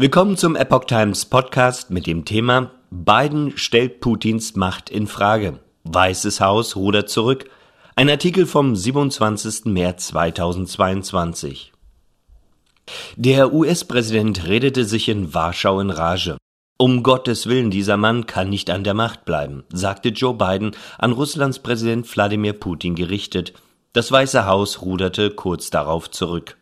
Willkommen zum Epoch Times Podcast mit dem Thema Biden stellt Putins Macht in Frage. Weißes Haus rudert zurück. Ein Artikel vom 27. März 2022. Der US-Präsident redete sich in Warschau in Rage. Um Gottes Willen, dieser Mann kann nicht an der Macht bleiben, sagte Joe Biden an Russlands Präsident Wladimir Putin gerichtet. Das Weiße Haus ruderte kurz darauf zurück.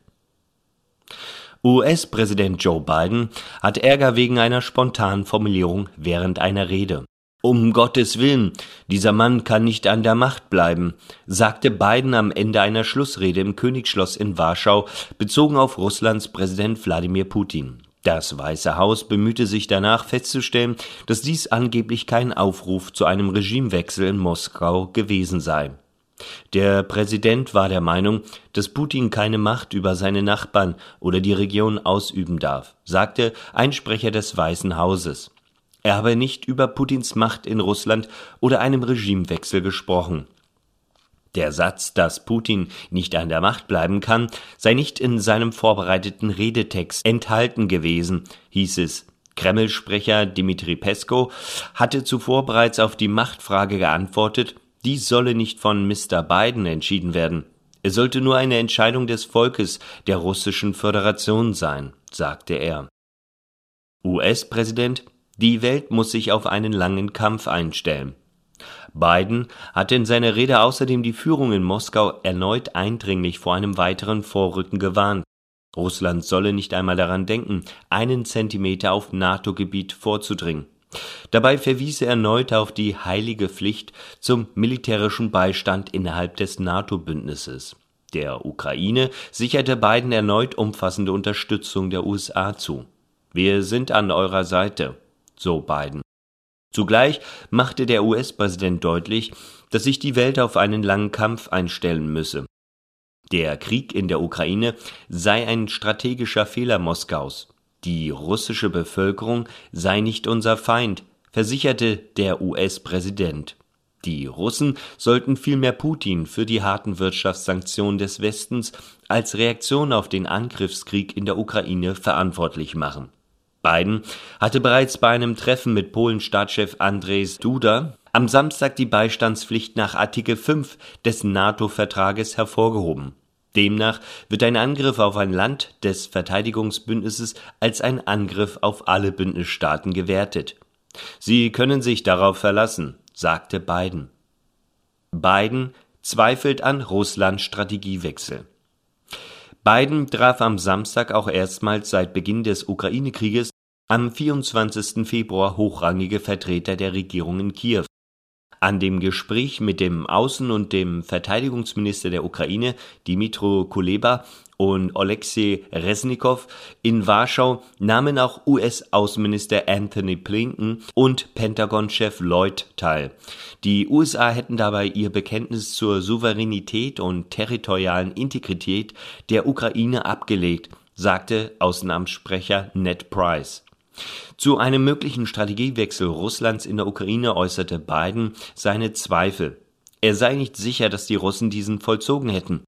US-Präsident Joe Biden hat Ärger wegen einer spontanen Formulierung während einer Rede. Um Gottes Willen, dieser Mann kann nicht an der Macht bleiben, sagte Biden am Ende einer Schlussrede im Königsschloss in Warschau, bezogen auf Russlands Präsident Wladimir Putin. Das Weiße Haus bemühte sich danach festzustellen, dass dies angeblich kein Aufruf zu einem Regimewechsel in Moskau gewesen sei. Der Präsident war der Meinung, dass Putin keine Macht über seine Nachbarn oder die Region ausüben darf, sagte ein Sprecher des Weißen Hauses. Er habe nicht über Putins Macht in Russland oder einem Regimewechsel gesprochen. Der Satz, dass Putin nicht an der Macht bleiben kann, sei nicht in seinem vorbereiteten Redetext enthalten gewesen, hieß es. Kreml-Sprecher Dmitri Pesko hatte zuvor bereits auf die Machtfrage geantwortet, dies solle nicht von Mr. Biden entschieden werden. Es sollte nur eine Entscheidung des Volkes der russischen Föderation sein, sagte er. US-Präsident, die Welt muss sich auf einen langen Kampf einstellen. Biden hatte in seiner Rede außerdem die Führung in Moskau erneut eindringlich vor einem weiteren Vorrücken gewarnt. Russland solle nicht einmal daran denken, einen Zentimeter auf NATO-Gebiet vorzudringen. Dabei verwies er erneut auf die heilige Pflicht zum militärischen Beistand innerhalb des NATO-Bündnisses. Der Ukraine sicherte Biden erneut umfassende Unterstützung der USA zu. Wir sind an eurer Seite, so Biden. Zugleich machte der US-Präsident deutlich, dass sich die Welt auf einen langen Kampf einstellen müsse. Der Krieg in der Ukraine sei ein strategischer Fehler Moskaus. Die russische Bevölkerung sei nicht unser Feind, versicherte der US-Präsident. Die Russen sollten vielmehr Putin für die harten Wirtschaftssanktionen des Westens als Reaktion auf den Angriffskrieg in der Ukraine verantwortlich machen. Biden hatte bereits bei einem Treffen mit Polen-Staatschef Andrzej Duda am Samstag die Beistandspflicht nach Artikel 5 des NATO-Vertrages hervorgehoben. Demnach wird ein Angriff auf ein Land des Verteidigungsbündnisses als ein Angriff auf alle Bündnisstaaten gewertet. Sie können sich darauf verlassen, sagte Biden. Biden zweifelt an Russlands Strategiewechsel. Biden traf am Samstag auch erstmals seit Beginn des Ukraine-Krieges am 24. Februar hochrangige Vertreter der Regierung in Kiew. An dem Gespräch mit dem Außen- und dem Verteidigungsminister der Ukraine, Dimitro Kuleba, und Alexei Resnikow in Warschau nahmen auch US-Außenminister Anthony Blinken und Pentagon-Chef Lloyd teil. Die USA hätten dabei ihr Bekenntnis zur Souveränität und territorialen Integrität der Ukraine abgelegt, sagte Außenamtssprecher Ned Price. Zu einem möglichen Strategiewechsel Russlands in der Ukraine äußerte Biden seine Zweifel. Er sei nicht sicher, dass die Russen diesen vollzogen hätten.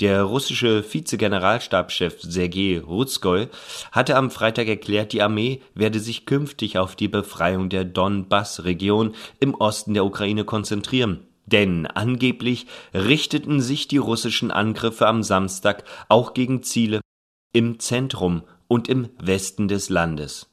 Der russische Vizegeneralstabschef Sergei Ruzkoy hatte am Freitag erklärt, die Armee werde sich künftig auf die Befreiung der Donbass-Region im Osten der Ukraine konzentrieren. Denn angeblich richteten sich die russischen Angriffe am Samstag auch gegen Ziele im Zentrum und im Westen des Landes.